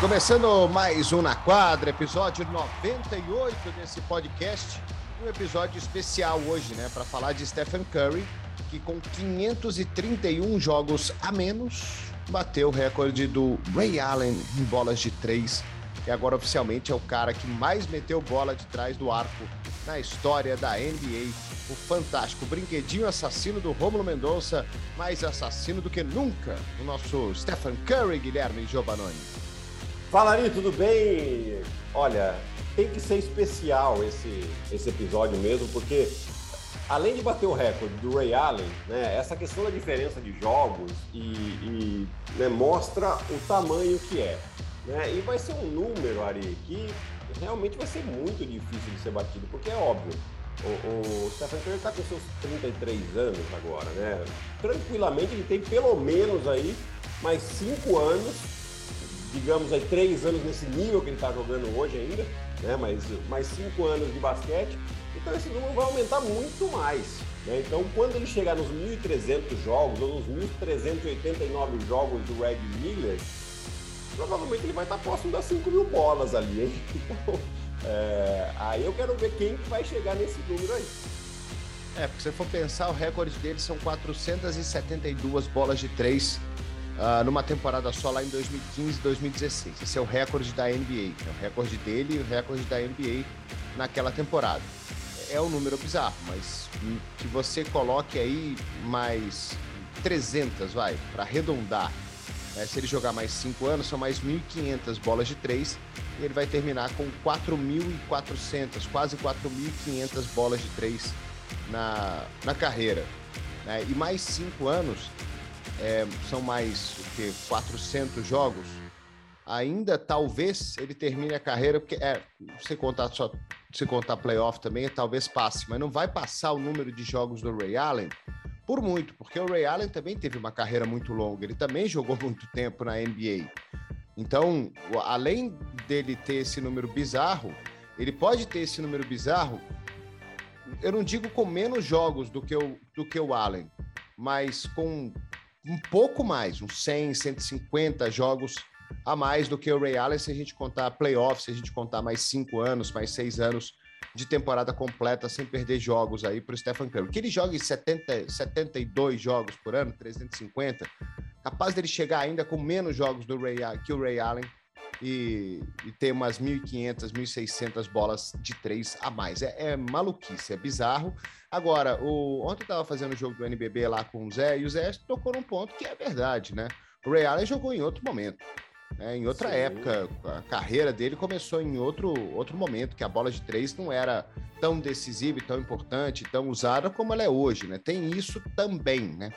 Começando mais um na quadra, episódio 98 desse podcast. Um episódio especial hoje, né, para falar de Stephen Curry, que com 531 jogos a menos bateu o recorde do Ray Allen em bolas de três e agora oficialmente é o cara que mais meteu bola de trás do arco na história da NBA. O fantástico brinquedinho assassino do Romulo Mendonça, mais assassino do que nunca, o nosso Stephen Curry, Guilherme Giovanoni. Fala aí, tudo bem? Olha, tem que ser especial esse, esse episódio mesmo, porque além de bater o recorde do Ray Allen, né, essa questão da diferença de jogos e, e né, mostra o tamanho que é. Né? E vai ser um número, Ari, que realmente vai ser muito difícil de ser batido, porque é óbvio. O, o Stephen Curry está com seus 33 anos agora, né? Tranquilamente ele tem pelo menos aí mais 5 anos, digamos aí 3 anos nesse nível que ele está jogando hoje ainda, né? Mais, mais 5 anos de basquete. Então esse número vai aumentar muito mais. Né? Então quando ele chegar nos 1.300 jogos ou nos 1.389 jogos do Red Miller, provavelmente ele vai estar próximo das 5 mil bolas ali, hein? Então, é, aí eu quero ver quem vai chegar nesse número aí. É, porque se for pensar, o recorde dele são 472 bolas de 3 uh, numa temporada só lá em 2015 e 2016. Esse é o recorde da NBA. É o recorde dele e o recorde da NBA naquela temporada. É um número bizarro, mas que você coloque aí mais 300, vai, para arredondar é, se ele jogar mais 5 anos, são mais 1.500 bolas de 3 e ele vai terminar com 4.400, quase 4.500 bolas de 3 na, na carreira. Né? E mais 5 anos, é, são mais o que, 400 jogos, ainda talvez ele termine a carreira, porque é, se contar só se contar playoff também, talvez passe, mas não vai passar o número de jogos do Ray Allen, por muito, porque o Ray Allen também teve uma carreira muito longa, ele também jogou muito tempo na NBA. Então, além dele ter esse número bizarro, ele pode ter esse número bizarro, eu não digo com menos jogos do que o, do que o Allen, mas com um pouco mais, uns 100, 150 jogos a mais do que o Ray Allen, se a gente contar playoffs, se a gente contar mais cinco anos, mais seis anos de temporada completa sem perder jogos aí para o Stephen Curry. Que ele jogue 70, 72 jogos por ano, 350, capaz dele chegar ainda com menos jogos do Ray, que o Ray Allen e, e ter umas 1.500, 1.600 bolas de três a mais. É, é, maluquice, é bizarro. Agora, o, ontem eu estava fazendo o jogo do NBB lá com o Zé e o Zé tocou num ponto que é verdade, né? O Ray Allen jogou em outro momento. É, em outra Sim. época, a carreira dele começou em outro, outro momento, que a bola de três não era tão decisiva e tão importante, tão usada como ela é hoje, né? Tem isso também, né?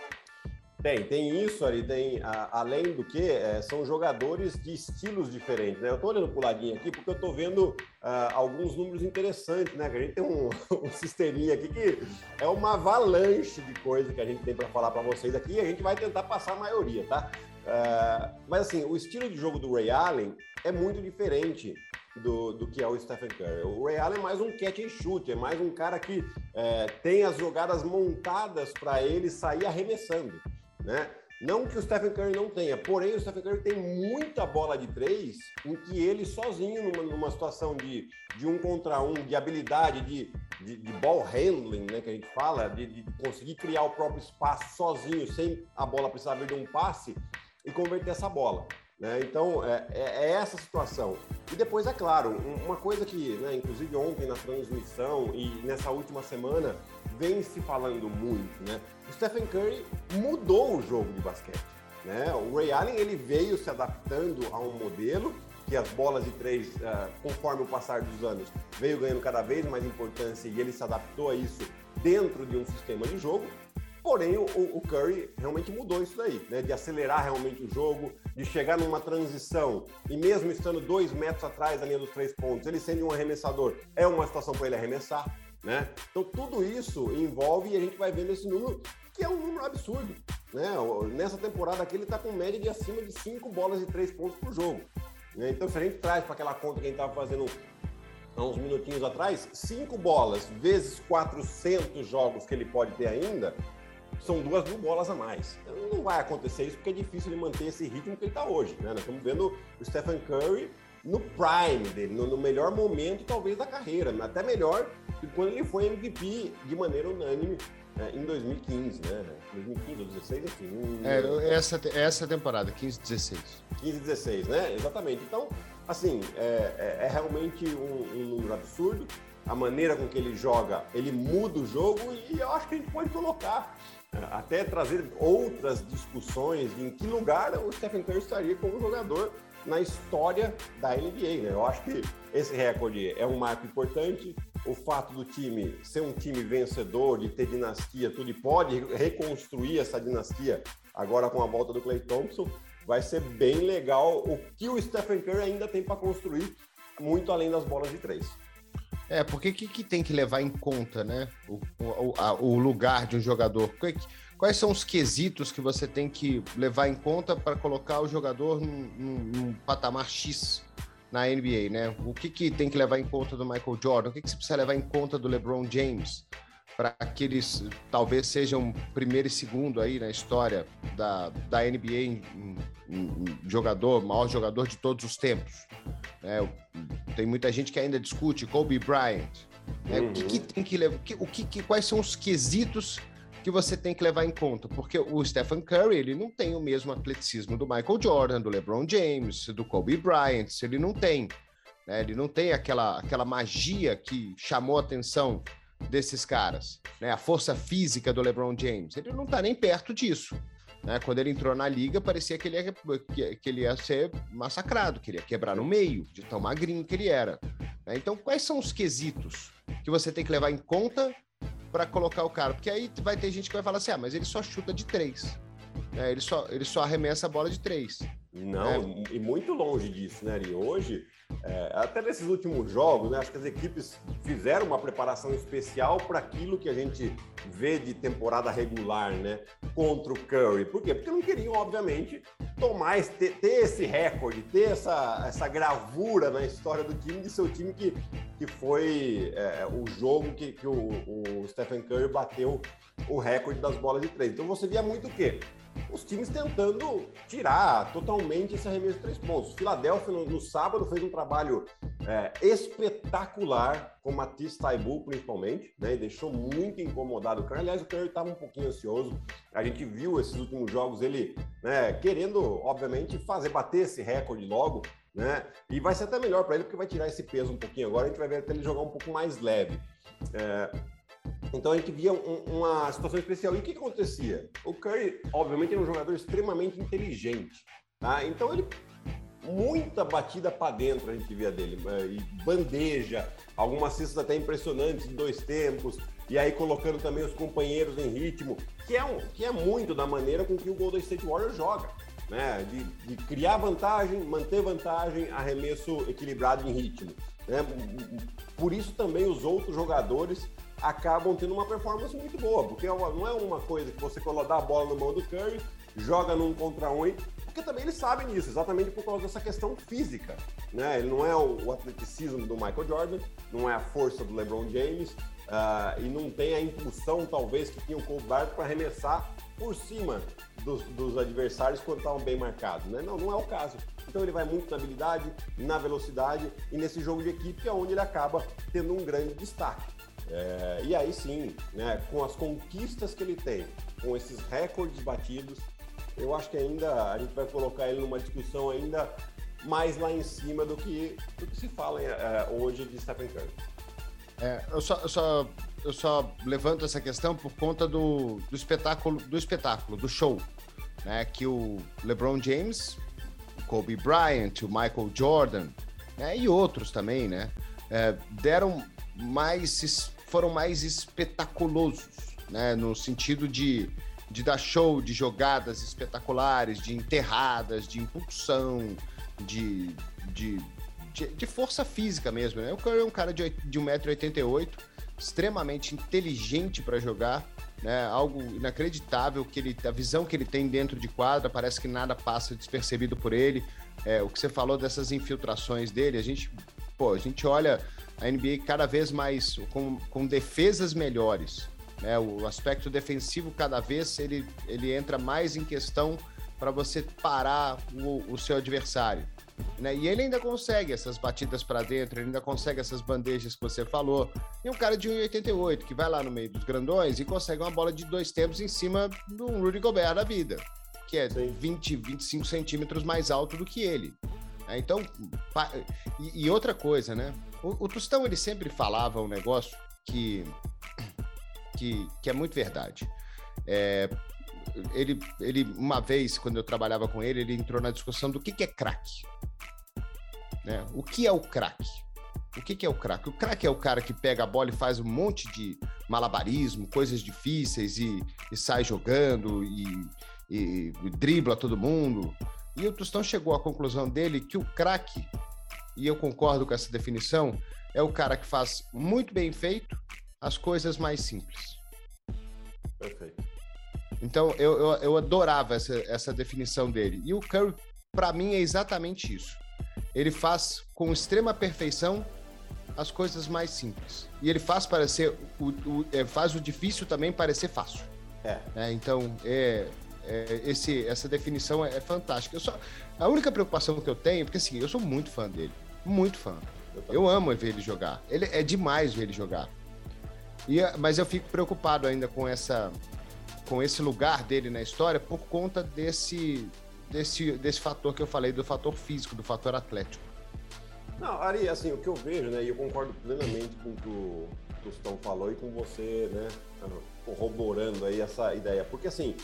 Tem, tem isso ali, tem, a, além do que, é, são jogadores de estilos diferentes, né? Eu tô olhando pro ladinho aqui porque eu tô vendo uh, alguns números interessantes, né? Que a gente tem um, um sisteminha aqui que é uma avalanche de coisa que a gente tem para falar para vocês aqui e a gente vai tentar passar a maioria, tá? Uh, mas assim, o estilo de jogo do Ray Allen é muito diferente do, do que é o Stephen Curry. O Ray Allen é mais um catch and shoot, é mais um cara que é, tem as jogadas montadas para ele sair arremessando, né? Não que o Stephen Curry não tenha, porém o Stephen Curry tem muita bola de três em que ele sozinho, numa, numa situação de, de um contra um, de habilidade, de, de, de ball handling, né, que a gente fala, de, de conseguir criar o próprio espaço sozinho, sem a bola precisar vir de um passe, e converter essa bola. Né? Então, é, é, é, essa situação. E depois, é claro, uma coisa que, né, inclusive ontem na transmissão e nessa última semana, vem se falando muito, né? O Stephen Curry mudou o jogo de basquete. Né? O Ray Allen ele veio se adaptando a um modelo que as bolas de três, uh, conforme o passar dos anos, veio ganhando cada vez mais importância e ele se adaptou a isso dentro de um sistema de jogo. Porém, o, o, Curry realmente mudou isso daí, né? De acelerar realmente o jogo, de chegar numa transição e mesmo estando dois metros atrás da linha dos três pontos, ele sendo um arremessador, é uma situação para ele arremessar, né? Então tudo isso envolve e a gente vai vendo esse número que é um número absurdo, né? Nessa temporada aqui ele está com média de acima de cinco bolas de três pontos por jogo. Né? Então se a gente traz para aquela conta que a gente estava fazendo há uns minutinhos atrás, cinco bolas vezes 400 jogos que ele pode ter ainda, são duas mil bolas a mais. Então, não vai acontecer isso porque é difícil ele manter esse ritmo que ele está hoje. Né? Nós estamos vendo o Stephen Curry no prime dele, no, no, melhor momento talvez da carreira, até melhor que quando ele foi MVP de maneira unânime é, em 2015, né? 2015 ou 16, enfim. Um... É, essa, essa temporada, 15, 16. 15, 16, né? Exatamente. Então, assim, é, é, é realmente um, um número absurdo. A maneira com que ele joga, ele muda o jogo e eu acho que a gente pode colocar é, até trazer outras discussões de em que lugar o Stephen Curry estaria como jogador na história da NBA. Né? Eu acho que esse recorde é um marco importante. O fato do time ser um time vencedor, de ter dinastia, tudo e pode reconstruir essa dinastia agora com a volta do Clay Thompson, vai ser bem legal o que o Stephen Curry ainda tem para construir, muito além das bolas de três. É, porque o que, que, tem que levar em conta, né? O, o, a, o lugar de um jogador. Quais são os quesitos que você tem que levar em conta para colocar o jogador num, num, num, patamar X na NBA, né? O que, que tem que levar em conta do Michael Jordan? O que, que você precisa levar em conta do LeBron James? Para que eles talvez sejam primeiro e segundo aí na história da, da NBA em, em, em jogador, maior jogador de todos os tempos. É, tem muita gente que ainda discute Kobe Bryant. Né? Uhum. O que, que, tem que levar? O que, que, quais são os quesitos que você tem que levar em conta? Porque o Stephen Curry ele não tem o mesmo atleticismo do Michael Jordan, do LeBron James, do Kobe Bryant. Ele não tem. Né? Ele não tem aquela, aquela magia que chamou a atenção desses caras. Né? A força física do LeBron James. Ele não está nem perto disso. Né? Quando ele entrou na liga, parecia que ele, ia, que, ele ia ser massacrado, que ele ia quebrar no meio, de tão magrinho que ele era. Né? Então, quais são os quesitos que você tem que levar em conta para colocar o cara? Porque aí vai ter gente que vai falar assim: ah, mas ele só chuta de três. É, ele, só, ele só arremessa a bola de três. Não, é. e muito longe disso, né, E hoje, é, até nesses últimos jogos, né, acho que as equipes fizeram uma preparação especial para aquilo que a gente vê de temporada regular, né, contra o Curry. Por quê? Porque não queriam, obviamente, tomar, esse, ter, ter, esse recorde, ter essa, essa gravura na história do time, de seu time que, que foi é, o jogo que, que o, o Stephen Curry bateu o recorde das bolas de três. Então você via muito o quê? Os times tentando tirar totalmente esse arremesso de três pontos. O Philadelphia, no, no sábado, fez um trabalho é, espetacular com Matisse Taibu, principalmente, né? E deixou muito incomodado o Curry. Aliás, o Curry estava um pouquinho ansioso. A gente viu esses últimos jogos ele né, querendo, obviamente, fazer bater esse recorde logo. Né? E vai ser até melhor para ele, porque vai tirar esse peso um pouquinho agora. A gente vai ver até ele jogar um pouco mais leve. É, então a gente via um, uma situação especial. E o que acontecia? O Curry, obviamente, é um jogador extremamente inteligente. Tá? Então ele. Muita batida para dentro a gente via dele. Eh, e bandeja, algumas cestas até impressionantes de dois tempos. E aí colocando também os companheiros em ritmo, que é, um, que é muito da maneira com que o Golden State Warriors joga. Né? De, de criar vantagem, manter vantagem, arremesso equilibrado em ritmo. Né? Por isso também os outros jogadores acabam tendo uma performance muito boa, porque é não é uma coisa que você colocar a bola no mão do Curry, joga num contra um, porque também eles sabem disso, exatamente por causa dessa questão física. Né? Ele não é o, atleticismo do Michael Jordan, não é a força do LeBron James, uh, e não tem a impulsão, talvez, que tinha o Kobe Bryant para arremessar por cima dos, dos adversários quando estavam bem marcados. Né? Não, não é o caso. Então ele vai muito na habilidade, na velocidade e nesse jogo de equipe é onde ele acaba tendo um grande destaque. É, e aí sim, né, com as conquistas que ele tem, com esses recordes batidos, eu acho que ainda a gente vai colocar ele numa discussão ainda mais lá em cima do que, do que se fala é, hoje de Stephen Curry. É, eu, só, eu, só, eu só levanto essa questão por conta do, do espetáculo, do espetáculo, do show, né? Que o LeBron James, o Kobe Bryant, o Michael Jordan, né, e outros também, né? É, deram mais foram mais espetaculosos, né? No sentido de, de dar show, de jogadas espetaculares, de enterradas, de impulsão, de, de, de, de força física mesmo, né? O Curry é um cara de, de 1,88m, extremamente inteligente para jogar, né? Algo inacreditável que ele, a visão que ele tem dentro de quadra, parece que nada passa despercebido por ele. É, o que você falou dessas infiltrações dele, a gente, pô, a gente olha a NBA cada vez mais com, com defesas melhores. É, o aspecto defensivo cada vez ele, ele entra mais em questão para você parar o, o seu adversário. Né? E ele ainda consegue essas batidas para dentro, ele ainda consegue essas bandejas que você falou. E um cara de 1,88 que vai lá no meio dos grandões e consegue uma bola de dois tempos em cima do Rudy Gobert da vida, que é Sim. 20, 25 centímetros mais alto do que ele. É, então, e, outra coisa, né? O, o Tostão ele sempre falava um negócio que, que, que é muito verdade. É, ele, ele, uma vez, quando eu trabalhava com ele, ele entrou na discussão do que, que é craque. Né? O que é o craque? O que, que é o craque? O craque é o cara que pega a bola e faz um monte de malabarismo, coisas difíceis e, e sai jogando e, e, e dribla todo mundo. E o Tostão chegou à conclusão dele que o craque, e eu concordo com essa definição, é o cara que faz muito bem feito as coisas mais simples. Perfeito. Então eu, eu, eu adorava essa, essa definição dele. E o Curry, para mim, é exatamente isso. Ele faz com extrema perfeição as coisas mais simples. E ele faz parecer o, o é, faz o difícil também parecer fácil. É. é então, é, é, esse, essa definição é, é fantástica. Eu só, a única preocupação que eu tenho, porque assim, eu sou muito fã dele, muito fã. Eu, eu amo ver ele jogar. Ele é demais ver ele jogar. E, mas eu fico preocupado ainda com essa, com esse lugar dele na história por conta desse, desse, desse fator que eu falei, do fator físico, do fator atlético. Não, Ari, assim, o que eu vejo, né, e eu concordo plenamente com o que o Tostão falou e com você, né, corroborando aí essa ideia, porque assim,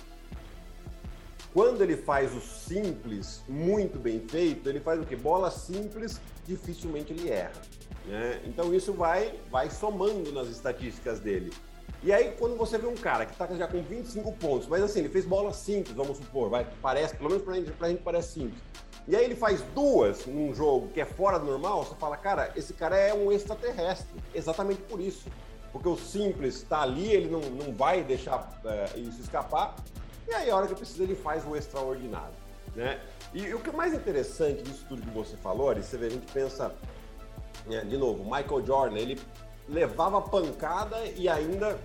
quando ele faz o simples muito bem feito, ele faz o quê? Bola simples, dificilmente ele erra. Né? Então isso vai, vai somando nas estatísticas dele. E aí, quando você vê um cara que está já com 25 pontos, mas assim, ele fez bola simples, vamos supor, vai, parece, pelo menos pra gente, pra gente parece simples. E aí ele faz duas num jogo que é fora do normal, você fala, cara, esse cara é um extraterrestre. Exatamente por isso. Porque o simples está ali, ele não, não vai deixar é, isso escapar. E aí, a hora que precisa, ele faz o extraordinário. Né? E, o que é mais interessante disso tudo que você falou, Ari, você vê, a gente pensa, né, de novo, Michael Jordan, ele levava pancada e ainda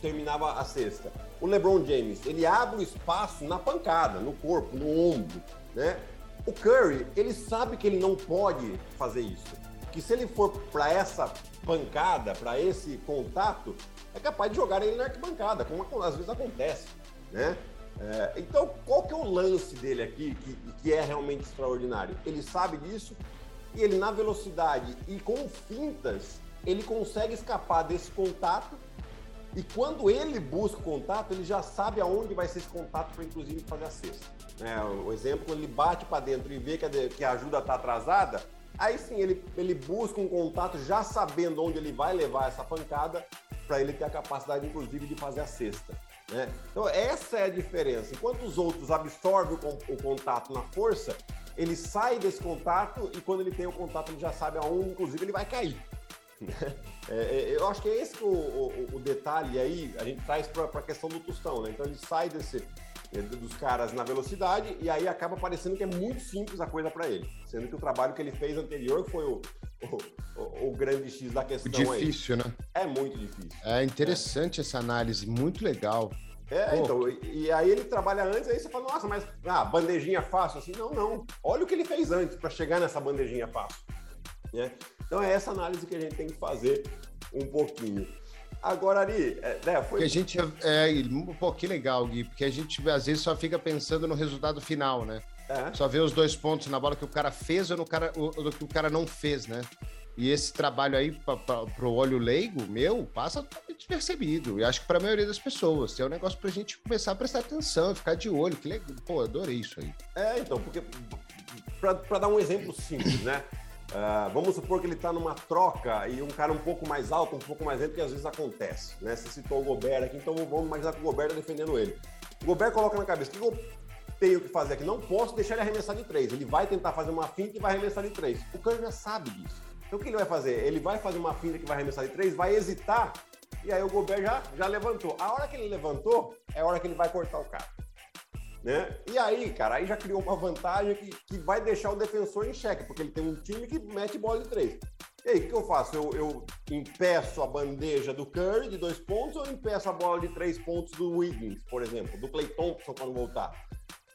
terminava a cesta. O LeBron James, ele abre o espaço na pancada, no corpo, no ombro, né? O Curry, ele sabe que ele não pode fazer isso. Que se ele for para essa pancada, para esse contato, é capaz de jogar ele na arquibancada, como às vezes acontece né? É, então, qual que é o lance dele aqui que, que é realmente extraordinário? Ele sabe disso e ele, na velocidade e com fintas, ele consegue escapar desse contato e quando ele busca o contato, ele já sabe aonde vai ser esse contato para, inclusive, fazer a cesta. É, o exemplo, quando ele bate para dentro e vê que a, que a ajuda está atrasada, aí sim ele, ele busca um contato já sabendo onde ele vai levar essa pancada para ele ter a capacidade, inclusive, de fazer a cesta. Né? Então, essa é a diferença. Enquanto os outros absorvem o, contato na força, ele sai desse contato e quando ele tem o contato, ele já sabe aonde, inclusive, ele vai cair. É, é, eu acho que é esse o, o, o, detalhe aí, a gente traz para a questão do tostão, né? Então ele sai desse, é, dos caras na velocidade e aí acaba parecendo que é muito simples a coisa para ele, sendo que o trabalho que ele fez anterior foi o, o, o grande X da questão difícil, aí. né? É muito difícil. É interessante é. essa análise, muito legal. É, Pô. então, e, e, aí ele trabalha antes, aí você fala, nossa, mas ah, bandejinha fácil, assim, não, não. Olha o que ele fez antes para chegar nessa bandejinha fácil. Né? Então é essa análise que a gente tem que fazer um pouquinho. Agora, Ari, é, né, foi. Porque a gente é, é um pouquinho legal, Gui, porque a gente às vezes só fica pensando no resultado final, né? É. Só vê os dois pontos na bola que o cara fez ou no cara, do que o cara não fez, né? E esse trabalho aí para o olho leigo, meu, passa despercebido. E acho que para a maioria das pessoas. É um negócio para a gente começar a prestar atenção, ficar de olho. Que legal. Pô, adorei isso aí. É, então, porque para dar um exemplo simples, né? Uh, vamos supor que ele está numa troca e um cara um pouco mais alto, um pouco mais lento, que às vezes acontece. Né? Você citou o Gobert aqui, então vamos imaginar que o Gobert está defendendo ele. O Gobert coloca na cabeça, o que eu tenho que fazer aqui? Não posso deixar ele arremessar de três. Ele vai tentar fazer uma finta e vai arremessar de três. O Curry já sabe disso. Então o que ele vai fazer? Ele vai fazer uma finta que vai arremessar de três, vai hesitar, e aí o Gobert já, já levantou. A hora que ele levantou, é a hora que ele vai cortar o cara. Né? E aí, cara, aí já criou uma vantagem que, que vai deixar o defensor em xeque, porque ele tem um time que mete bola de três. E aí, o que eu faço? Eu, eu impeço a bandeja do Curry de dois pontos ou impeço a bola de três pontos do Wiggins, por exemplo, do Clay Thompson quando voltar?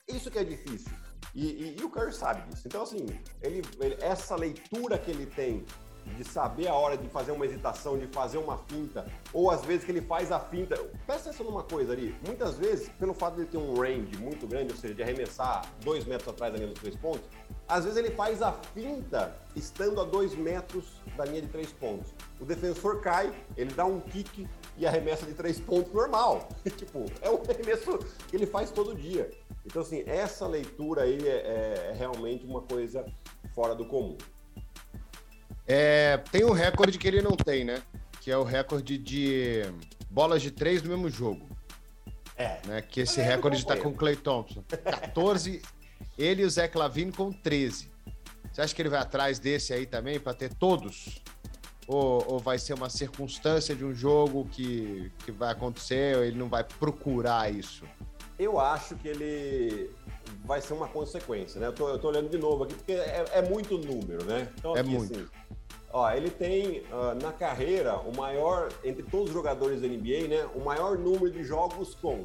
Isso que é difícil. E, e, e o Curry sabe disso. Então, assim, ele, ele, essa leitura que ele tem de saber a hora de fazer uma hesitação, de fazer uma finta, ou às vezes que ele faz a finta. Presta atenção numa coisa ali. Muitas vezes, pelo fato de ele ter um range muito grande, ou seja, de arremessar dois metros atrás da linha dos três pontos, às vezes ele faz a finta estando a dois metros da linha de três pontos. O defensor cai, ele dá um kick e arremessa de três pontos normal. tipo, é um arremesso que ele faz todo dia. Então, assim, essa leitura aí é, é realmente uma coisa fora do comum. É, tem um recorde que ele não tem, né? Que é o recorde de bolas de três no mesmo jogo. É. Né? Que esse recorde está com o Clay Thompson. 14, ele e o Zé Lavine com 13. Você acha que ele vai atrás desse aí também para ter todos? Ou, ou, vai ser uma circunstância de um jogo que, que vai acontecer ou ele não vai procurar isso? Eu acho que ele vai ser uma consequência, né? Eu tô, eu tô olhando de novo aqui, porque é, é muito número, né? Então, é aqui, é muito. Assim, Ó, ele tem uh, na carreira o maior, entre todos os jogadores da NBA, né? O maior número de jogos com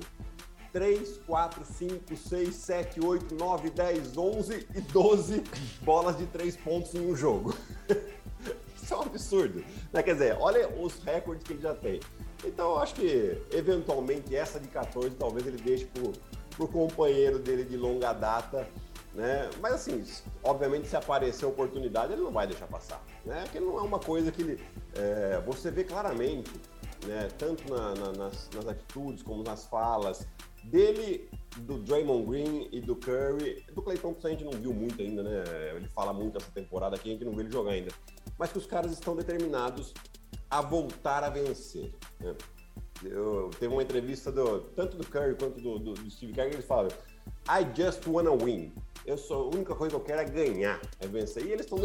3, 4, 5, 6, 7, 8, 9, 10, 11 e 12 bolas de 3 pontos em um jogo. Isso é um absurdo. Né? Quer dizer, olha os recordes que ele já tem. Então, eu acho que, eventualmente, essa de 14 talvez ele deixe para o companheiro dele de longa data né? Mas assim, obviamente se aparecer oportunidade, ele não vai deixar passar, né? Porque não é uma coisa que ele, é, você vê claramente, né? Tanto na, na, nas, nas, atitudes como nas falas dele, do Draymond Green e do Curry, do Clay Thompson a gente não viu muito ainda, né? Ele fala muito essa temporada aqui, a gente não viu ele jogar ainda, mas que os caras estão determinados a voltar a vencer. Né? Eu teve uma entrevista do tanto do Curry quanto do, do, do Steve Kerr, ele fala I just wanna win. Eu sou, a única coisa que eu quero é ganhar, é vencer. E eles estão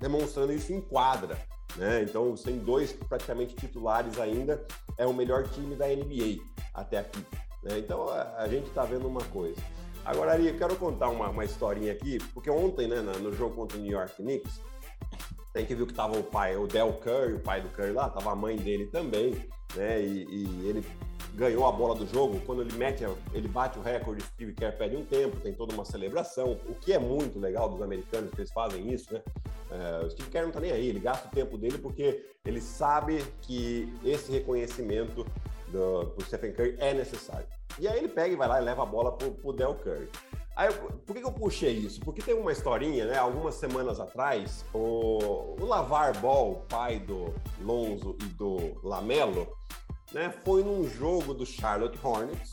demonstrando isso em quadra. Né? Então, sem dois praticamente titulares ainda, é o melhor time da NBA até aqui. Né? Então, a, a gente está vendo uma coisa. Agora, Ari, eu quero contar uma, uma historinha aqui, porque ontem, né, no jogo contra o New York Knicks, tem que viu que tava o pai, o Del Curry, o pai do Curry lá, tava a mãe dele também, né? E, e ele ganhou a bola do jogo, quando ele mete, ele bate o recorde, Steve Kerr pede um tempo, tem toda uma celebração, o que é muito legal dos americanos que eles fazem isso, né? É, o Steve Kerr não tá nem aí, ele gasta o tempo dele porque ele sabe que esse reconhecimento do, do Stephen Curry é necessário. E aí ele pega e vai lá e leva a bola pro, pro Del Curry. Aí, por que eu puxei isso? Porque tem uma historinha, né? Algumas semanas atrás, o, o Lavar Ball, pai do Lonzo e do Lamelo, né, foi num jogo do Charlotte Hornets,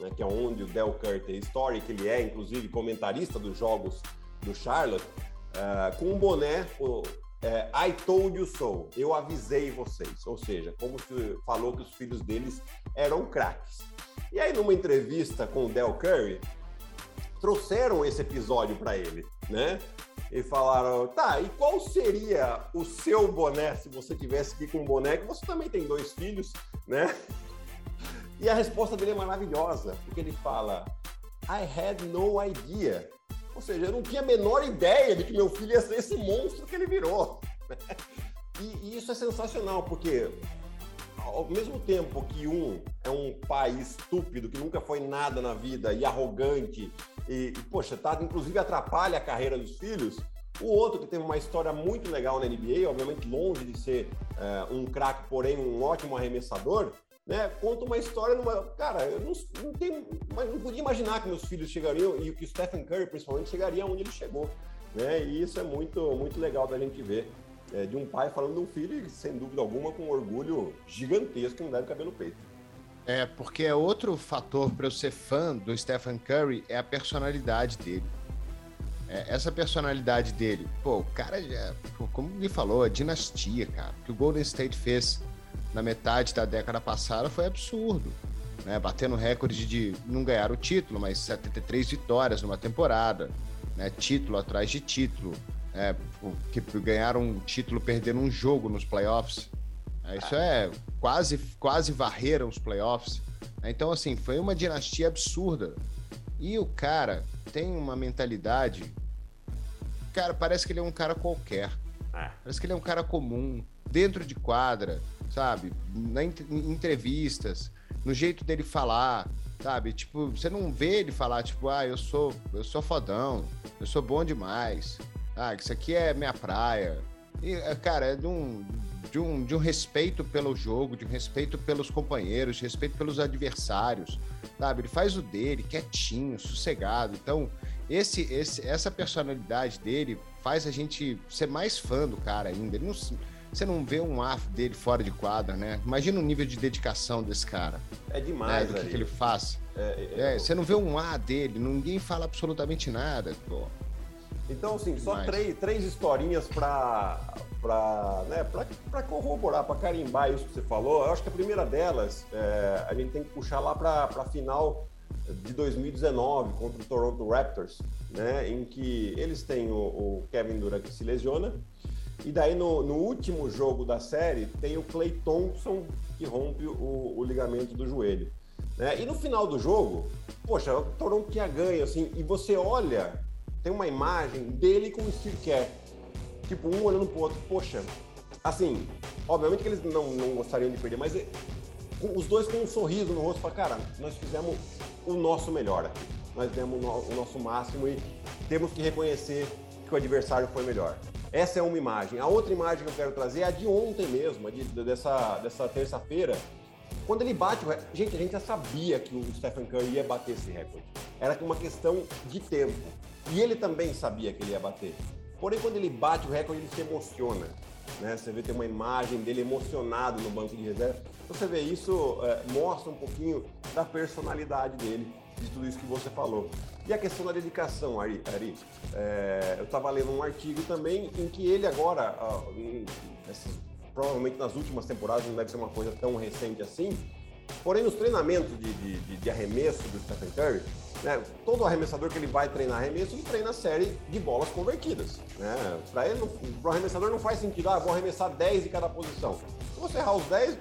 né, que é onde o Del Curry tem história, que ele é, inclusive, comentarista dos jogos do Charlotte, uh, com um boné, o, é, I told you so, eu avisei vocês, ou seja, como se falou que os filhos deles eram craques. E aí, numa entrevista com o Del Curry, trouxeram esse episódio para ele, né? E falaram, tá, e qual seria o seu boné se você tivesse aqui com um boné? Que você também tem dois filhos, né? E a resposta dele é maravilhosa, porque ele fala: I had no idea. Ou seja, eu não tinha a menor ideia de que meu filho ia ser esse monstro que ele virou. E, e isso é sensacional, porque ao mesmo tempo que um é um pai estúpido, que nunca foi nada na vida e arrogante, e, e poxa, tá, inclusive atrapalha a carreira dos filhos, o outro que tem uma história muito legal na NBA, obviamente longe de ser uh, um craque, porém um ótimo arremessador, né? Conta uma história numa. Cara, eu não, não, tenho, não podia imaginar que meus filhos chegariam e que o Stephen Curry, principalmente, chegaria onde ele chegou. Né? E isso é muito, muito legal da gente ver. É, de um pai falando de um filho sem dúvida alguma, com um orgulho gigantesco não deve caber no peito. É, porque é outro fator para eu ser fã do Stephen Curry é a personalidade dele. É, essa personalidade dele, pô, o cara já, como ele falou, a dinastia, cara. Que o Golden State fez na metade da década passada foi absurdo. Né? Batendo recorde de não ganhar o título, mas 73 vitórias numa temporada, né? título atrás de título, é, que ganharam um título perdendo um jogo nos playoffs. É, isso é quase, quase varreram os playoffs. Então, assim, foi uma dinastia absurda. E o cara tem uma mentalidade. Cara, parece que ele é um cara qualquer. É. Parece que ele é um cara comum, dentro de quadra, sabe? Na, em entrevistas, no jeito dele falar, sabe? Tipo, você não vê ele falar, tipo, ah, eu sou, eu sou fodão, eu sou bom demais, ah, isso aqui é minha praia. E, é, cara, é de um, de um, de um respeito pelo jogo, de um respeito pelos companheiros, de respeito pelos adversários, sabe? Ele faz o dele, quietinho, sossegado. Então, esse, esse, essa personalidade dele faz a gente ser mais fã do cara ainda. Não, você não vê um ar dele fora de quadra, né? Imagina o nível de dedicação desse cara. É demais, né? Do que, que, ele faz. É, é, é, você não vê um ar dele, ninguém fala absolutamente nada. Pô. Então, assim, só três, três historinhas para para né, corroborar, para carimbar isso que você falou. Eu acho que a primeira delas, é, a gente tem que puxar lá para a final de 2019 contra o Toronto Raptors, né, em que eles têm o, o Kevin Durant que se lesiona, e daí no, no, último jogo da série tem o Clay Thompson que rompe o, o ligamento do joelho. Né? E no final do jogo, poxa, o Toronto tinha ganho, assim, e você olha, tem uma imagem dele com o Steve Kerr, tipo, um olhando pro outro, poxa, assim, obviamente que eles não, não gostariam de perder, mas é, os dois com um sorriso no rosto, falam, cara, nós fizemos o nosso melhor aqui, nós demos o nosso máximo e temos que reconhecer que o adversário foi melhor. Essa é uma imagem. A outra imagem que eu quero trazer é a de ontem mesmo, de, dessa, dessa terça-feira, quando ele bate o recorde. Gente, a gente já sabia que o Stephen Curry ia bater esse recorde. Era uma questão de tempo. E ele também sabia que ele ia bater. Porém, quando ele bate o recorde, ele se emociona. Né? Você vê tem uma imagem dele emocionado no banco de reserva. Você vê isso, é, mostra um pouquinho da personalidade dele, de tudo isso que você falou. E a questão da dedicação, Ari, Ari é, eu estava lendo um artigo também em que ele agora, provavelmente nas últimas temporadas, não deve ser uma coisa tão recente assim, porém nos treinamentos de, de, de arremesso do Stephen Curry, né, todo arremessador que ele vai treinar arremesso, ele treina a série de bolas convertidas. Né? Para ele, para o arremessador não faz sentido, ah, vou arremessar 10 de cada posição. Se você errar os 10,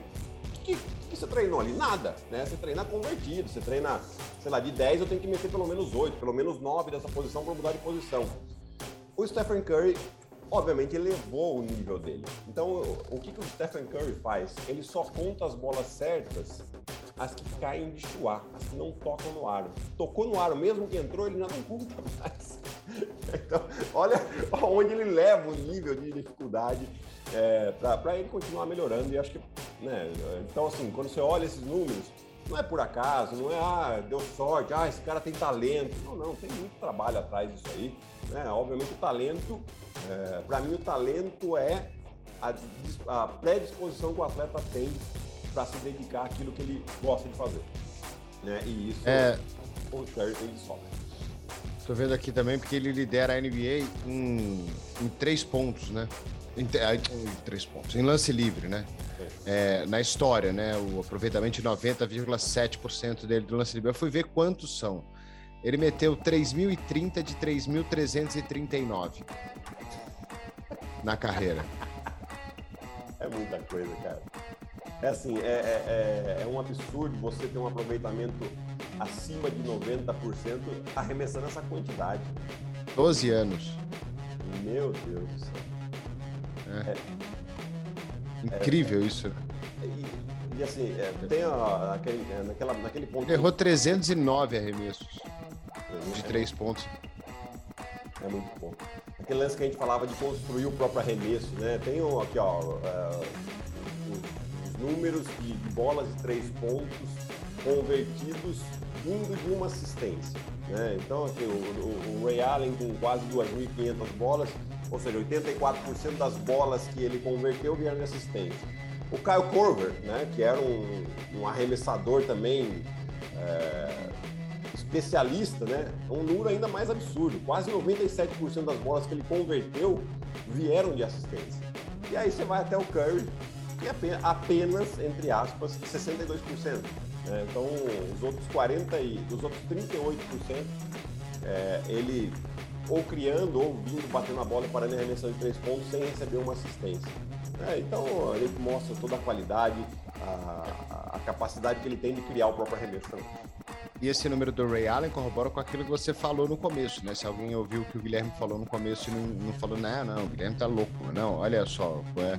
que, que você treinou ali? Nada, né? Você treina convertido, você treina, sei lá, de 10 eu tenho que meter pelo menos 8, pelo menos 9 dessa posição para mudar de posição. O Stephen Curry, obviamente, elevou o nível dele. Então, o que, que o Stephen Curry faz? Ele só conta as bolas certas, as que caem de chuá, as que não tocam no aro. Tocou no aro, mesmo que entrou, ele já não conta mais. Então, olha onde ele leva o nível de dificuldade é, para ele continuar melhorando. E acho que, né, então assim, quando você olha esses números, não é por acaso, não é, ah, deu sorte, ah, esse cara tem talento. Não, não, tem muito trabalho atrás disso aí. Né? Obviamente o talento, é, para mim o talento é a, a predisposição que o atleta tem para se dedicar àquilo que ele gosta de fazer. Né? E isso é... o Curry de sobra. Estou vendo aqui também porque ele lidera a NBA em, em três pontos, né? Em, em, três pontos. Em lance livre, né? É, na história, né? O aproveitamento de 90,7% dele do lance livre. Eu fui ver quantos são. Ele meteu 3.030 de 3.339 na carreira. É muita coisa, cara. É assim, é, é, é, é um absurdo você ter um aproveitamento acima de 90% arremessando essa quantidade. 12 anos. Meu Deus do céu. É. é. Incrível é, isso. E, e assim, é, tem a, aquele, é, naquela, naquele ponto. Errou 309 arremessos de três pontos. É muito pouco. Aquele lance que a gente falava de construir o próprio arremesso, né? Tem um, aqui, ó, uh, os números de, bolas de três pontos convertidos vindo de uma assistência. Né? Então, aqui, o, o, Ray Allen com quase 2.500 bolas, ou seja, 84% das bolas que ele converteu vieram de assistência. O Kyle Korver, né, que era um, um arremessador também é, especialista, né, um número ainda mais absurdo. Quase 97% das bolas que ele converteu vieram de assistência. E aí você vai até o Curry, que é apenas, entre aspas, 62%. Né? Então, os outros 40 e os outros 38%, é, ele ou criando, ou vindo, batendo a bola parando em arremessão de três pontos sem receber uma assistência. É, então, ele mostra toda a qualidade, a, a, capacidade que ele tem de criar o próprio arremesso também. E esse número do Ray Allen corrobora com aquilo que você falou no começo, né? Se alguém ouviu o que o Guilherme falou no começo e não, não falou, não, não, o Guilherme tá louco. Não, olha só, é,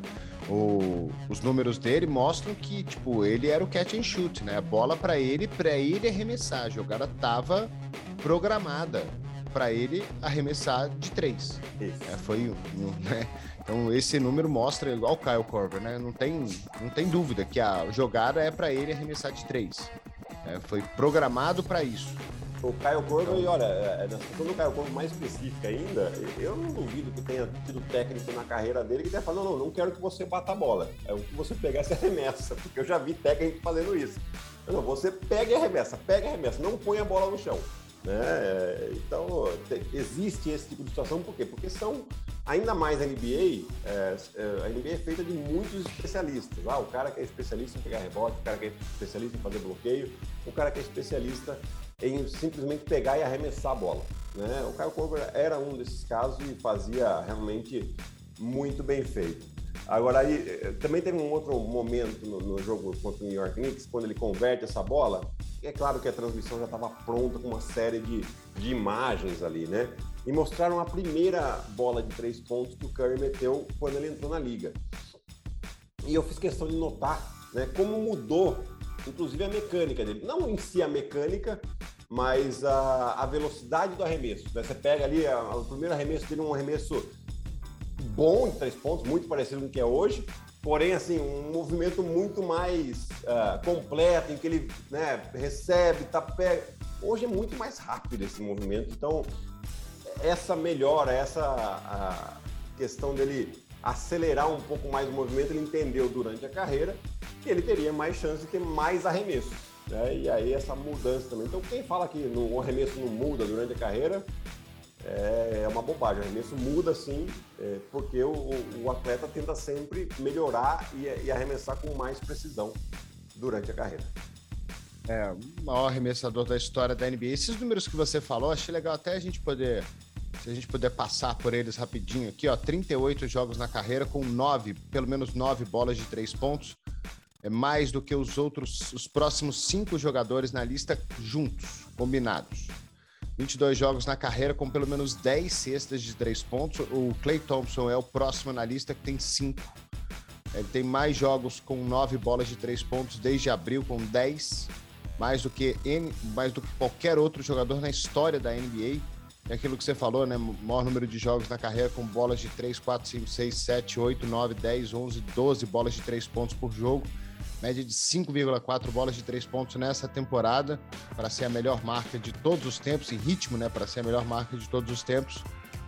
o, os números dele mostram que, tipo, ele era o catch and shoot, né? A bola para ele, para ele arremessar. A jogada tava programada para ele arremessar de três. É, foi, né? Então esse número mostra igual o Kyle Korver, né? Não tem, não tem dúvida que a jogada é para ele arremessar de três. É, foi programado para isso. O Caio Corvo, então... e olha, é, é, na questão do Caio Corvo mais específica ainda, eu não duvido que tenha tido técnico na carreira dele que tenha falado, não, não, não quero que você bata a bola. É o que você pegar e arremessa, porque eu já vi técnico fazendo isso. Não, você pega e arremessa, pega e arremessa, não põe a bola no chão. Né? Então, existe esse tipo de situação, por quê? Porque são, ainda mais a NBA, é, é, a NBA é feita de muitos especialistas. Ah, o cara que é especialista em pegar rebote, o cara que é especialista em fazer bloqueio, o cara que é especialista em simplesmente pegar e arremessar a bola. Né? O Kyle Korver era um desses casos e fazia realmente muito bem feito. Agora, aí, eh, também teve um outro momento no, no, jogo contra o New York Knicks, quando ele converte essa bola. É claro que a transmissão já estava pronta com uma série de, de imagens ali, né? E mostraram a primeira bola de três pontos que o Curry meteu quando ele entrou na liga. E eu fiz questão de notar né, como mudou, inclusive, a mecânica dele. Não em si a mecânica, mas a, a velocidade do arremesso. Né? Você pega ali, a, o primeiro arremesso dele um arremesso bom de três pontos, muito parecido com o que é hoje, porém, assim, um movimento muito mais uh, completo, em que ele né, recebe, tá pega. Hoje é muito mais rápido esse movimento, então essa melhora, essa questão dele acelerar um pouco mais o movimento, ele entendeu durante a carreira que ele teria mais chance de ter mais arremesso. Né? E aí essa mudança também. Então quem fala que o arremesso não muda durante a carreira, é, é uma bobagem. Arremesso muda sim, é, porque o, o, atleta tenta sempre melhorar e, e, arremessar com mais precisão durante a carreira. É, o maior arremessador da história da NBA. Esses números que você falou, achei legal até a gente poder. Se a gente puder passar por eles rapidinho aqui, ó, 38 jogos na carreira com nove, pelo menos nove bolas de três pontos. É mais do que os outros, os próximos cinco jogadores na lista juntos, combinados. 22 jogos na carreira com pelo menos 10 cestas de três pontos. O Clay Thompson é o próximo na lista que tem 5. Ele tem mais jogos com 9 bolas de três pontos desde abril com 10, mais do que mais do que qualquer outro jogador na história da NBA. É aquilo que você falou, né? Maior número de jogos na carreira com bolas de 3, 4, 5, 6, 7, 8, 9, 10, 11, 12 bolas de três pontos por jogo média de 5,4 bolas de três pontos nessa temporada, para ser a melhor marca de todos os tempos, em ritmo, né, para ser a melhor marca de todos os tempos.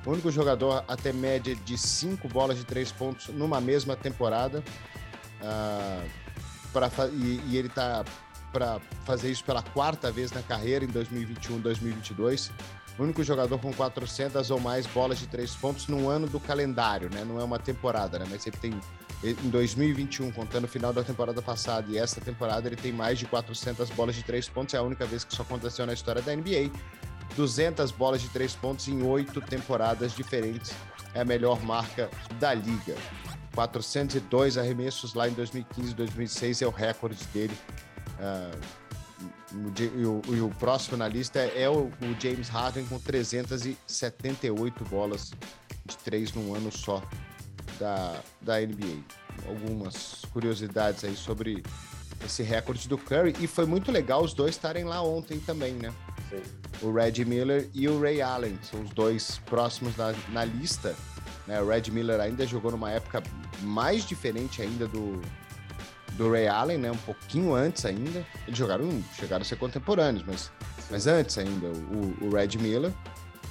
O único jogador a ter média de 5 bolas de três pontos numa mesma temporada. Uh, pra, e, e ele está para fazer isso pela quarta vez na carreira, em 2021 2022. O único jogador com 400 ou mais bolas de três pontos no ano do calendário, né? Não é uma temporada, né? Mas ele tem em 2021, contando o final da temporada passada e essa temporada, ele tem mais de 400 bolas de três pontos. É a única vez que isso aconteceu na história da NBA. 200 bolas de três pontos em oito temporadas diferentes. É a melhor marca da liga. 402 arremessos lá em 2015 2006 é o recorde dele. Uh, e, o, e o, próximo na lista é o, o James Harden com 378 bolas de três num ano só da, da NBA. Algumas curiosidades aí sobre esse recorde do Curry. E foi muito legal os dois estarem lá ontem também, né? Sim. O Red Miller e o Ray Allen são os dois próximos na, na lista. Né? O Red Miller ainda jogou numa época mais diferente ainda do, do Ray Allen, né? Um pouquinho antes ainda. Eles jogaram, chegaram a ser contemporâneos, mas, mas antes ainda, o, o Red Miller.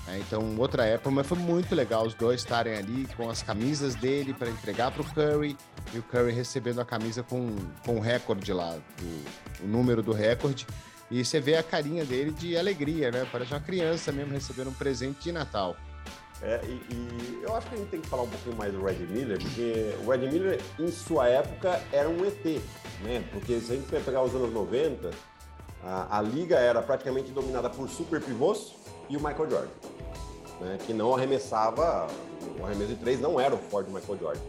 É, então, outra época, mas foi muito legal os dois estarem ali com as camisas dele para entregar para o Curry e o Curry recebendo a camisa com, com o recorde lá, o, o número do recorde. E você vê a carinha dele de alegria, né? Parece uma criança mesmo recebendo um presente de Natal. É, e, e, eu acho que a gente tem que falar um pouquinho mais do Red Miller, porque o Red Miller, em sua época, era um ET, né? Porque se a gente pegar os anos 90, a, a liga era praticamente dominada por super pivôs e o Michael Jordan né, que não arremessava, o arremesso de três não era o forte Michael Jordan.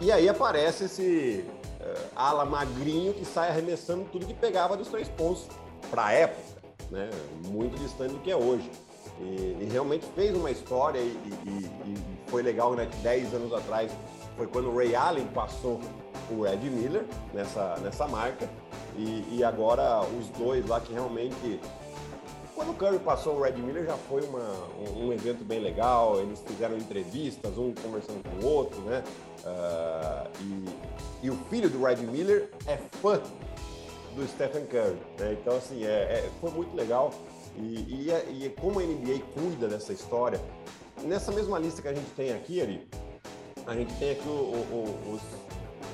E aí aparece esse uh, ala magrinho que sai arremessando tudo que pegava dos três pontos para a época. né? Muito distante do que é hoje. E, e realmente fez uma história e, e, e, foi legal, né? Que 10 anos atrás foi quando o Ray Allen passou o Red Miller nessa, nessa marca. E, agora os dois lá que realmente. Quando o Curry passou o Red Miller já foi uma, um, um evento bem legal, eles fizeram entrevistas, um conversando com o outro, né? Uh, e, e o filho do Red Miller é fã do Stephen Curry. Né? Então, assim, é, é, foi muito legal. E, e, é, e, como a NBA cuida dessa história, nessa mesma lista que a gente tem aqui, Ari, a gente tem aqui o, o, os,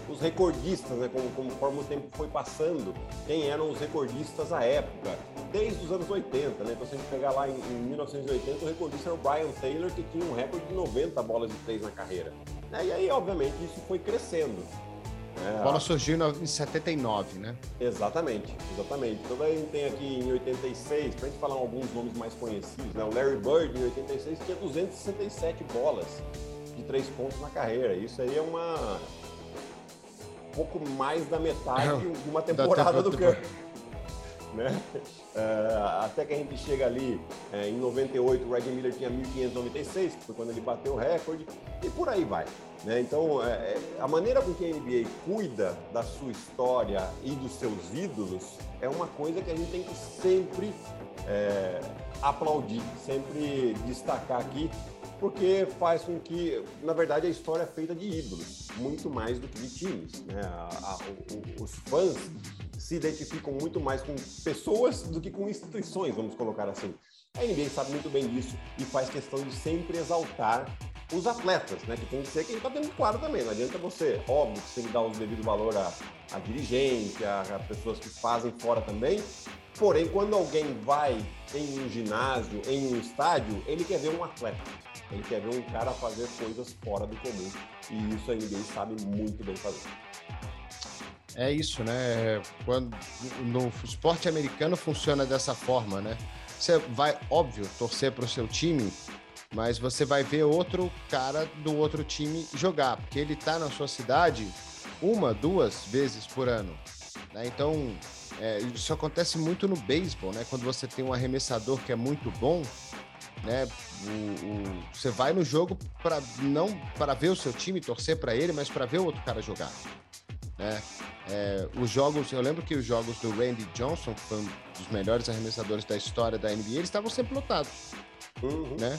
os, recordistas, né? Como, conforme o tempo foi passando, quem eram os recordistas à época, desde os anos 80, né? Então, se a gente pegar lá em, em 1980, o recordista era o Brian Taylor, que tinha um recorde de 90 bolas de três na carreira. E aí, obviamente, isso foi crescendo. É, a bola surgiu em 79, né? Exatamente, exatamente. Então daí a gente tem aqui em 86, pra gente falar alguns nomes mais conhecidos, né? O Larry Bird em 86 tinha 267 bolas de três pontos na carreira. Isso aí é uma um pouco mais da metade de uma temporada do Curry. Né? Uh, até que a gente chega ali uh, em 98, o Reggie Miller tinha 1596, que foi quando ele bateu o recorde, e por aí vai. Né? Então, é, a maneira com que a NBA cuida da sua história e dos seus ídolos é uma coisa que a gente tem que sempre aplaudir, sempre destacar aqui, porque faz com que, na verdade, a história é feita de ídolos, muito mais do que de times. Né? A, a, o, os fãs se identificam muito mais com pessoas do que com instituições, vamos colocar assim. A NBA sabe muito bem disso e faz questão de sempre exaltar os atletas, né? Que tem que ser quem está dentro do quadro também. Não adianta você, óbvio, que você tem que dar o devido valor dirigente, a, a, pessoas que fazem fora também. Porém, quando alguém vai em um ginásio, em um estádio, ele quer ver um atleta. Ele quer ver um cara fazer coisas fora do comum. E isso a NBA sabe muito bem fazer. É isso, né? Quando no esporte americano funciona dessa forma, né? Você vai, óbvio, torcer para o seu time, mas você vai ver outro cara do outro time jogar, porque ele está na sua cidade uma, duas vezes por ano. Né? Então, é, isso acontece muito no beisebol, né? Quando você tem um arremessador que é muito bom, né? O, o, você vai no jogo para não para ver o seu time, torcer para ele, mas para ver o outro cara jogar. Né? É, os jogos, eu lembro que os jogos do Randy Johnson, que foi um dos melhores arremessadores da história da NBA, eles estavam sempre lotados. Uhum. Né?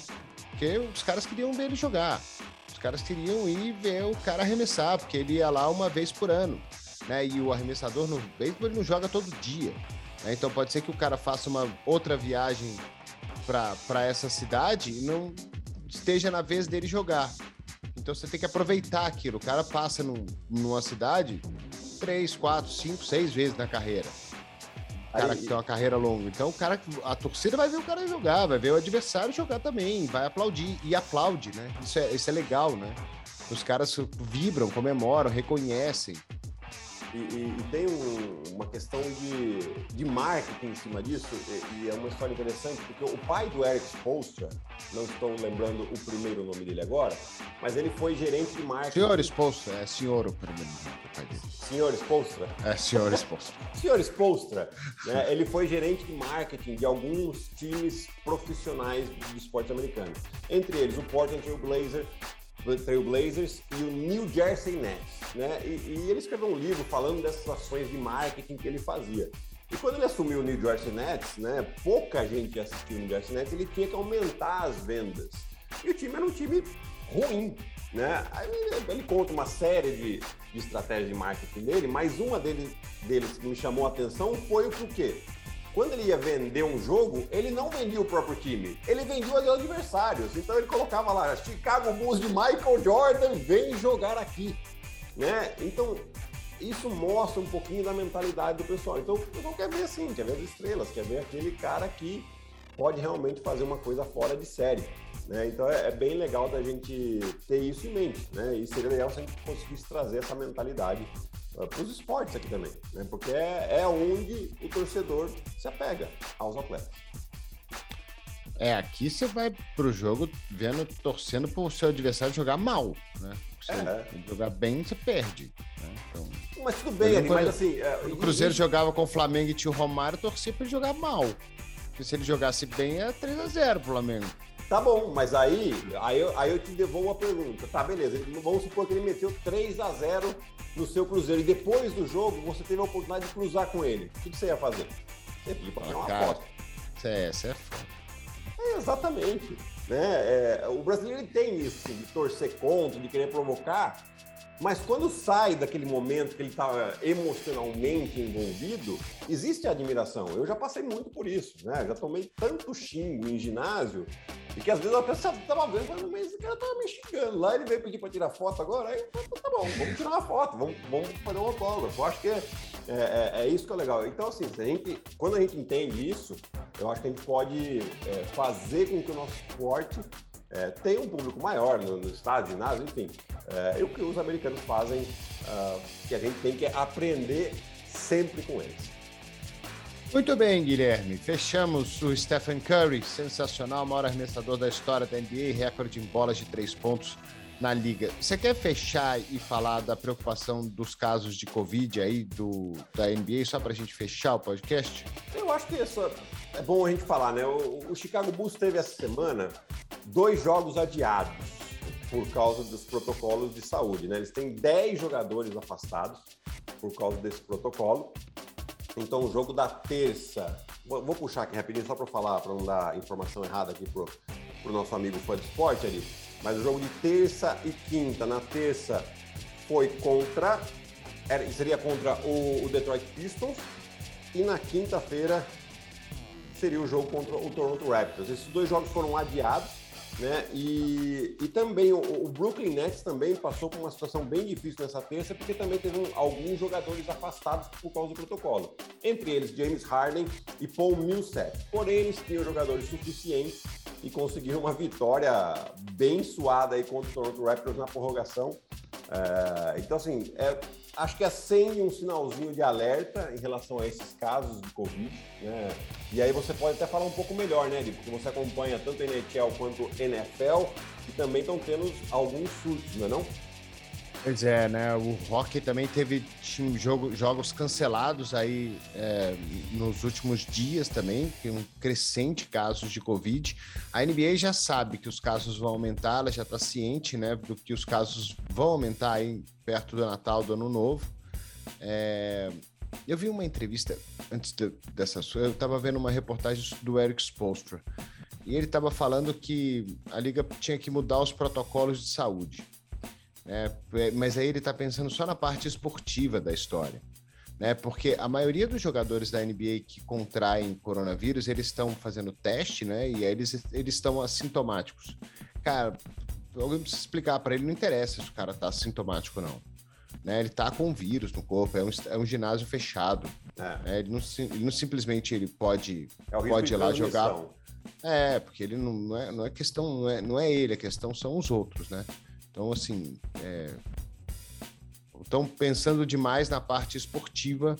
Porque os caras queriam ver ele jogar. Os caras queriam ir ver o cara arremessar, porque ele ia lá uma vez por ano. Né? E o arremessador no beisebol ele não joga todo dia. Né? Então pode ser que o cara faça uma outra viagem para essa cidade e não esteja na vez dele jogar. Então você tem que aproveitar aquilo. O cara passa num, numa cidade três, quatro, cinco, seis vezes na carreira cara Aí... que tem uma carreira longa. Então, o cara, a torcida vai ver o cara jogar, vai ver o adversário jogar também, vai aplaudir e aplaude, né? Isso é, isso é legal, né? Os caras vibram, comemoram, reconhecem. E, e, e tem um, uma questão de, de marketing em cima disso, e, e, é uma história interessante, porque o pai do Eric Spolstra, não estou lembrando o primeiro nome dele agora, mas ele foi gerente de marketing. Senhor Spolstra, é senhor o primeiro nome do pai dele. Senhor Spolstra? É, senhor Spolstra. senhor Spolstra, né, ele foi gerente de marketing de alguns times profissionais do esporte americano. Entre eles o Portland Trail Blazer, Trail Blazers e o New Jersey Nets, né? E, e, ele escreveu um livro falando dessas ações de marketing que ele fazia. E quando ele assumiu o New Jersey Nets, né? Pouca gente assistiu o New Jersey Nets, ele tinha que aumentar as vendas. E o time era um time ruim, né? Aí ele conta uma série de, de estratégias de marketing dele, mas uma deles, deles que me chamou a atenção foi o quê? Quando ele ia vender um jogo, ele não vendia o próprio time, ele vendia os adversários. Então ele colocava lá, Chicago Bulls de Michael Jordan, vem jogar aqui. Né? Então, isso mostra um pouquinho da mentalidade do pessoal. Então, o pessoal quer ver assim, quer ver as estrelas, quer ver aquele cara que pode realmente fazer uma coisa fora de série. Né? Então é, é, bem legal da gente ter isso em mente. Né? E seria legal se a gente conseguisse trazer essa mentalidade para os esportes aqui também, né? porque é, é onde o torcedor se apega aos atletas. É, aqui você vai pro jogo vendo, torcendo pro seu adversário jogar mal, né? Se é. jogar bem, você perde. Né? Então, mas tudo bem, ali, mas assim. É, o Cruzeiro e... jogava com o Flamengo e tinha o Romário, torcia pra ele jogar mal. Porque se ele jogasse bem, é 3 a 0 pro Flamengo. Tá bom, mas aí, aí, eu, aí eu te devolvo a pergunta. Tá, beleza. Vamos supor que ele meteu 3 a 0 no seu Cruzeiro. E depois do jogo, você teve a oportunidade de cruzar com ele. O que você ia fazer? Você ia pedir pra uma cara, foto. Isso é, isso é foda. É, exatamente. Né? É, o brasileiro tem isso, de torcer contra, de querer provocar. Mas quando sai daquele momento que ele está emocionalmente envolvido, existe admiração. Eu já passei muito por isso, né? Já tomei tanto xingo em ginásio e que às vezes a pessoa estava vendo mas esse cara tava me xingando. Lá ele veio pedir para tirar foto agora, aí eu falei, tá bom, vamos tirar uma foto, vamos, vamos fazer um autógrafo. Eu acho que é, é, é, é, isso que é legal. Então, assim, a gente, quando a gente entende isso, eu acho que a gente pode é, fazer com que o nosso esporte é, tenha um público maior no, no estádio, ginásio, enfim. É, e o que os americanos fazem, uh, que a gente tem que aprender sempre com eles. Muito bem, Guilherme. Fechamos o Stephen Curry, sensacional, maior arremessador da história da NBA, recorde em bolas de três pontos na liga. Você quer fechar e falar da preocupação dos casos de Covid aí do, da NBA, só para a gente fechar o podcast? Eu acho que isso é bom a gente falar, né? O, o Chicago Bulls teve essa semana dois jogos adiados por causa dos protocolos de saúde. Né? Eles têm 10 jogadores afastados por causa desse protocolo. Então, o jogo da terça. Vou, vou puxar aqui rapidinho só para falar, para não dar informação errada aqui pro, nosso amigo fã de esporte ali. Mas o jogo de terça e quinta. Na terça foi contra. Era, seria contra o, o Detroit Pistons. E na quinta-feira seria o jogo contra o Toronto Raptors. Esses dois jogos foram adiados né? E, e também o, o, Brooklyn Nets também passou por uma situação bem difícil nessa terça, porque também teve um, alguns jogadores afastados por causa do protocolo. Entre eles, James Harden e Paul Millsap. Porém, eles tinham jogadores suficientes e uma vitória bem suada aí contra o Toronto Raptors na prorrogação. É, então, assim, é, acho que acende um sinalzinho de alerta em relação a esses casos de Covid, né? E aí você pode até falar um pouco melhor, né, Porque você acompanha tanto a NHL quanto a NFL e também estão tendo alguns surtos, não é não? Pois é, né? O Rock também teve jogo, jogos cancelados aí é, nos últimos dias também, tem um crescente casos de Covid. A NBA já sabe que os casos vão aumentar, ela já está ciente, né, do que os casos vão aumentar aí perto do Natal, do Ano Novo. É, eu vi uma entrevista antes de, dessa sua, eu estava vendo uma reportagem do Eric Spolstra e ele estava falando que a liga tinha que mudar os protocolos de saúde. Né? Mas aí ele está pensando só na parte esportiva da história. Né? Porque a maioria dos jogadores da NBA que contraem coronavírus, eles estão fazendo teste, né? E aí eles, eles estão assintomáticos. Cara, alguém precisa explicar para ele, não interessa se o cara tá assintomático ou não. Né? Ele tá com vírus no corpo, é um, é um ginásio fechado. É. Né? Ele, não, ele não simplesmente ele pode, é pode ir lá jogar. É, porque ele não, não, é, não é questão, não é, não é ele, a questão são os outros, né? Então, assim, estão é... pensando demais na parte esportiva,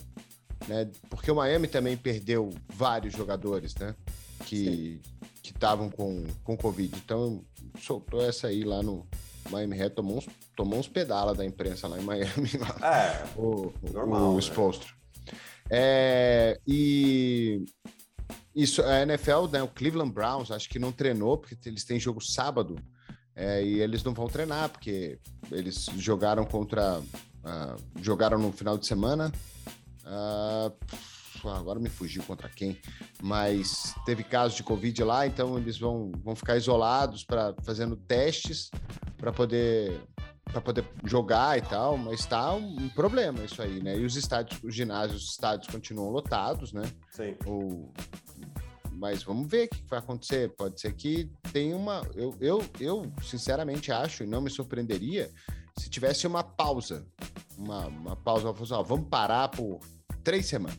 né? Porque o Miami também perdeu vários jogadores, né? Que estavam com, com Covid. Então, soltou essa aí lá no Miami Head, tomou uns, tomou uns pedala da imprensa lá em Miami. Lá, é, o, normal, o, o né? É, e isso, a NFL, né, o Cleveland Browns, acho que não treinou, porque eles têm jogo sábado é, e eles não vão treinar, porque eles jogaram contra. Uh, jogaram no final de semana. Uh, agora me fugiu contra quem, mas teve casos de Covid lá, então eles vão, vão ficar isolados para fazendo testes para poder para poder jogar e tal, mas está um problema isso aí, né? E os estádios, os ginásios, os estádios continuam lotados, né? Sim. Ou mas vamos ver o que vai acontecer. Pode ser que tenha uma. Eu, eu, eu sinceramente acho, e não me surpreenderia, se tivesse uma pausa. Uma, uma pausa, ó, vamos parar por três semanas,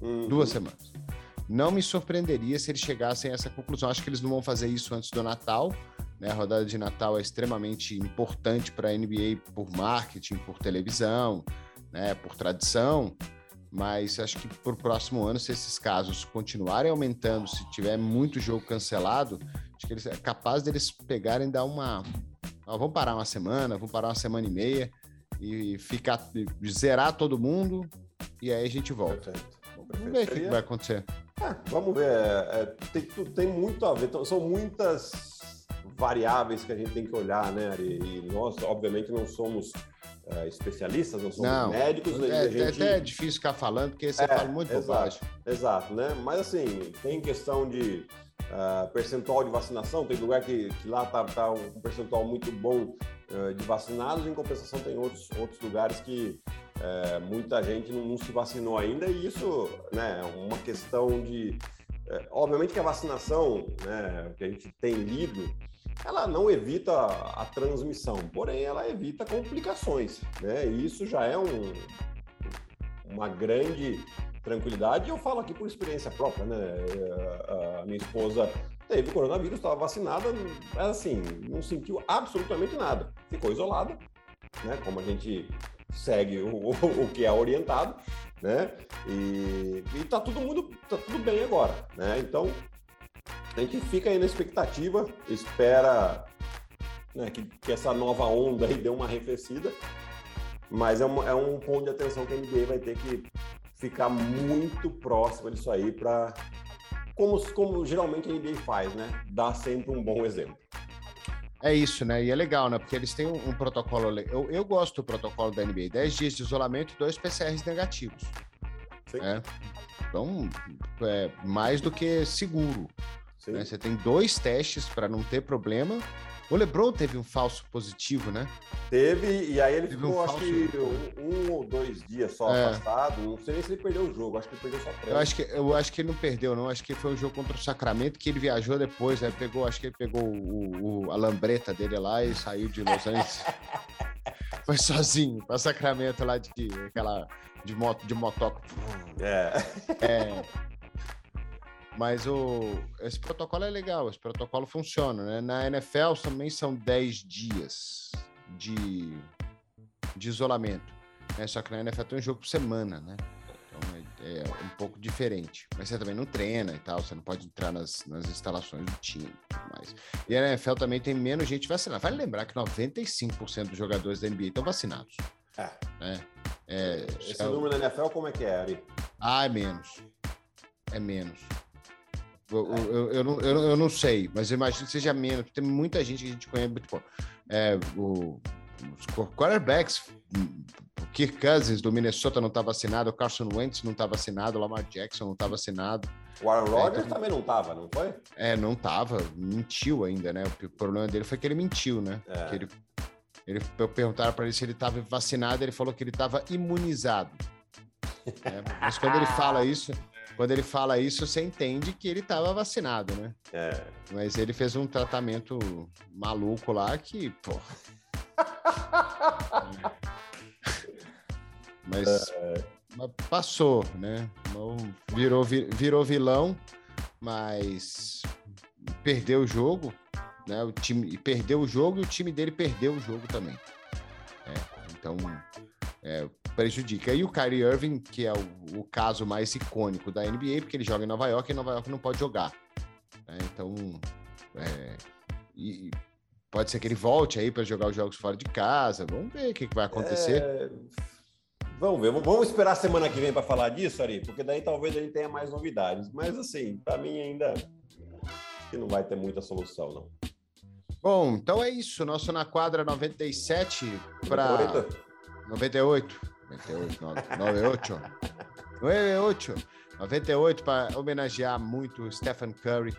uhum. duas semanas. Não me surpreenderia se eles chegassem a essa conclusão. Acho que eles não vão fazer isso antes do Natal. Né? A rodada de Natal é extremamente importante para a NBA por marketing, por televisão, né? por tradição mas acho que para o próximo ano, se esses casos continuarem aumentando, se tiver muito jogo cancelado, acho que eles, é capaz deles pegarem e dar uma. Ó, vamos parar uma semana, vamos parar uma semana e meia e ficar zerar todo mundo e aí a gente volta. Perfeito. Vamos ver o que vai acontecer. É, vamos ver. É, é tem, tem muito a ver. Então, são muitas variáveis que a gente tem que olhar, né, Ari? E nós, obviamente, não somos uh, especialistas, não somos não, médicos. É, a gente... é até difícil ficar falando, porque você é, fala muito exato, bobagem. Exato, né? Mas assim, tem questão de uh, percentual de vacinação, tem lugar que, que lá tá, tá, um percentual muito bom uh, de vacinados, em compensação tem outros, outros lugares que muita gente não, não, se vacinou ainda, e isso né, é uma questão de. obviamente que a vacinação, né, que a gente tem lido, ela não evita a transmissão, porém ela evita complicações, né? E isso já é um, uma grande tranquilidade. Eu falo aqui por experiência própria, né? A minha esposa teve coronavírus, estava vacinada, mas assim, não sentiu absolutamente nada. Ficou isolada, né? Como a gente segue o, o, que é orientado, né? E, e tá todo mundo, tá tudo bem agora, né? Então, a gente fica aí na expectativa, espera né, que, que, essa nova onda aí dê uma arrefecida, mas é um, é um ponto de atenção que a NBA vai ter que ficar muito próxima disso aí para como, como geralmente a NBA faz, né? Dar sempre um bom exemplo. É isso, né? E é legal, né? Porque eles têm um, um protocolo. Eu, eu gosto do protocolo da NBA: 10 dias de isolamento e dois PCRs negativos. Sim. Né? Então, é mais do que seguro. Né? Você tem dois testes para não ter problema. O LeBron teve um falso positivo, né? Teve, e aí ele teve ficou, um acho que, um, um, ou dois dias só é. afastado. Não sei nem se ele perdeu o jogo, acho que ele perdeu só três. Eu acho, que, eu acho que ele não perdeu, não. Acho que foi um jogo contra o Sacramento que ele viajou depois, né? Pegou, acho que ele pegou o, o a lambreta dele lá e saiu de Los Angeles. foi sozinho para Sacramento lá de aquela de moto de motoca. É. é. Mas o, esse protocolo é legal, esse protocolo funciona, né? Na NFL também são 10 dias de, de isolamento. Né? Só que na NFL tem um jogo por semana, né? Então é, é, um pouco diferente. Mas você também não treina e tal, você não pode entrar nas, nas instalações do time e tudo mais. E a NFL também tem menos gente vacinada. Vale lembrar que 95% dos jogadores da NBA estão vacinados. É. Né? É, Esse é, número da NFL como é que é, Ari? Ah, é menos. É menos. Eu, eu, eu, não, eu, eu, não sei, mas eu imagino que seja menos. Tem muita gente que a gente conhece muito bom. É, o, os quarterbacks, o Kirk Cousins do Minnesota não está vacinado, o Carson Wentz não está vacinado, o Lamar Jackson não está vacinado. O Aaron Rodgers é, então, também não estava, não foi? É, não estava, mentiu ainda, né? O problema dele foi que ele mentiu, né? É. Que ele, ele perguntaram para ele se ele estava vacinado, ele falou que ele estava imunizado. É, mas quando ele fala isso, quando ele fala isso, você entende que ele estava vacinado, né? É. Mas ele fez um tratamento maluco lá que, pô. mas, é. mas, passou, né? Virou, virou vilão, mas perdeu o jogo, né? O time perdeu o jogo e o time dele perdeu o jogo também. É, então, é, prejudica. E o Kyrie Irving, que é o, o, caso mais icônico da NBA, porque ele joga em Nova York e Nova York não pode jogar. Né? Então, é, e pode ser que ele volte aí para jogar os jogos fora de casa. Vamos ver o que, que vai acontecer. É... Vamos ver, vamos esperar a semana que vem para falar disso, Ari, porque daí talvez a gente tenha mais novidades. Mas assim, para mim ainda que não vai ter muita solução, não. Bom, então é isso. Nosso na quadra 97 para 98. 98, 98. 98. 98 para homenagear muito Stephen Curry,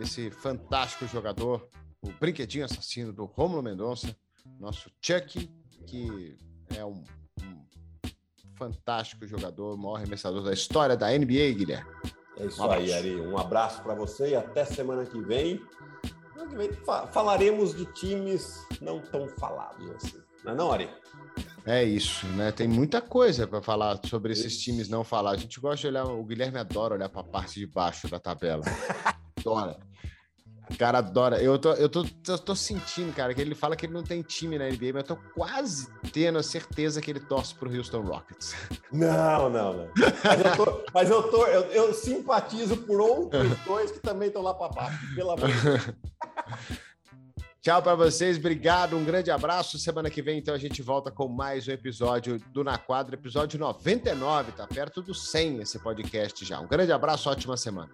esse fantástico jogador, o brinquedinho assassino do Romulo Mendonça, nosso Chuck, que é um, um fantástico jogador, o maior arremessador da história da NBA, Guilherme. É isso um aí, Ari. Um abraço para você e até semana que vem. Semana que vem falaremos de times não tão falados assim. Não é não, Ari? É isso, né? Tem muita coisa para falar sobre esses times não falar. A gente gosta de olhar, o Guilherme adora olhar para a parte de baixo da tabela. adora. O cara adora. Eu tô, eu, tô, eu tô sentindo, cara, que ele fala que ele não tem time na NBA, mas eu tô quase tendo a certeza que ele torce pro Houston Rockets. Não, não, não. Mas eu, tô, mas eu, tô, eu, eu simpatizo por outros dois que também estão lá para baixo, pelo amor de Deus. Tchau para vocês, obrigado, um grande abraço. Semana que vem, então, a gente volta com mais um episódio do Na Quadra, episódio 99, tá perto do 100 esse podcast já. Um grande abraço, ótima semana.